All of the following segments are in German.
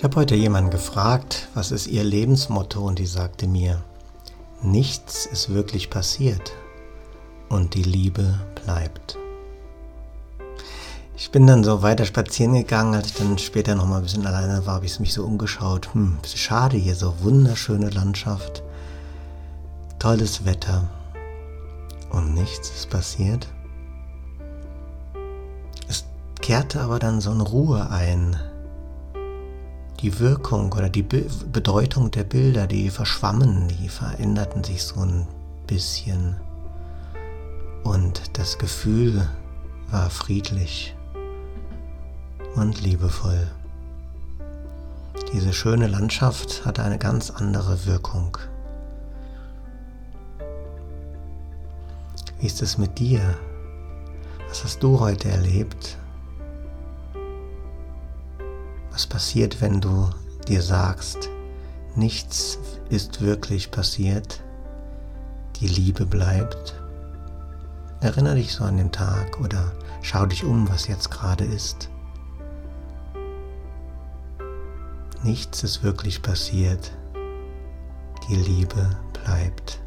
Ich habe heute jemanden gefragt, was ist ihr Lebensmotto und die sagte mir, nichts ist wirklich passiert und die Liebe bleibt. Ich bin dann so weiter spazieren gegangen, als ich dann später noch mal ein bisschen alleine war, habe ich mich so umgeschaut. Hm, schade hier, so wunderschöne Landschaft, tolles Wetter und nichts ist passiert. Es kehrte aber dann so eine Ruhe ein die Wirkung oder die Be Bedeutung der Bilder, die verschwammen, die veränderten sich so ein bisschen. Und das Gefühl war friedlich und liebevoll. Diese schöne Landschaft hatte eine ganz andere Wirkung. Wie ist es mit dir? Was hast du heute erlebt? Was passiert, wenn du dir sagst, nichts ist wirklich passiert, die Liebe bleibt? Erinnere dich so an den Tag oder schau dich um, was jetzt gerade ist. Nichts ist wirklich passiert, die Liebe bleibt.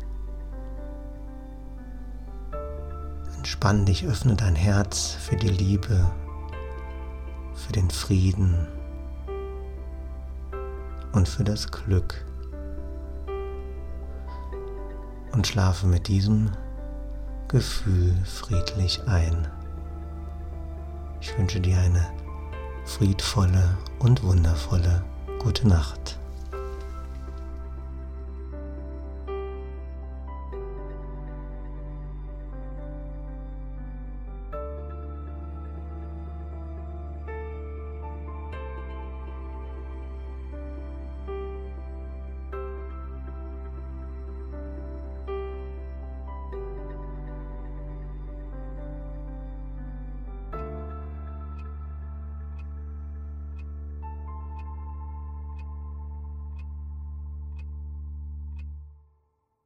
Entspann dich, öffne dein Herz für die Liebe, für den Frieden und für das Glück. Und schlafe mit diesem Gefühl friedlich ein. Ich wünsche dir eine friedvolle und wundervolle gute Nacht.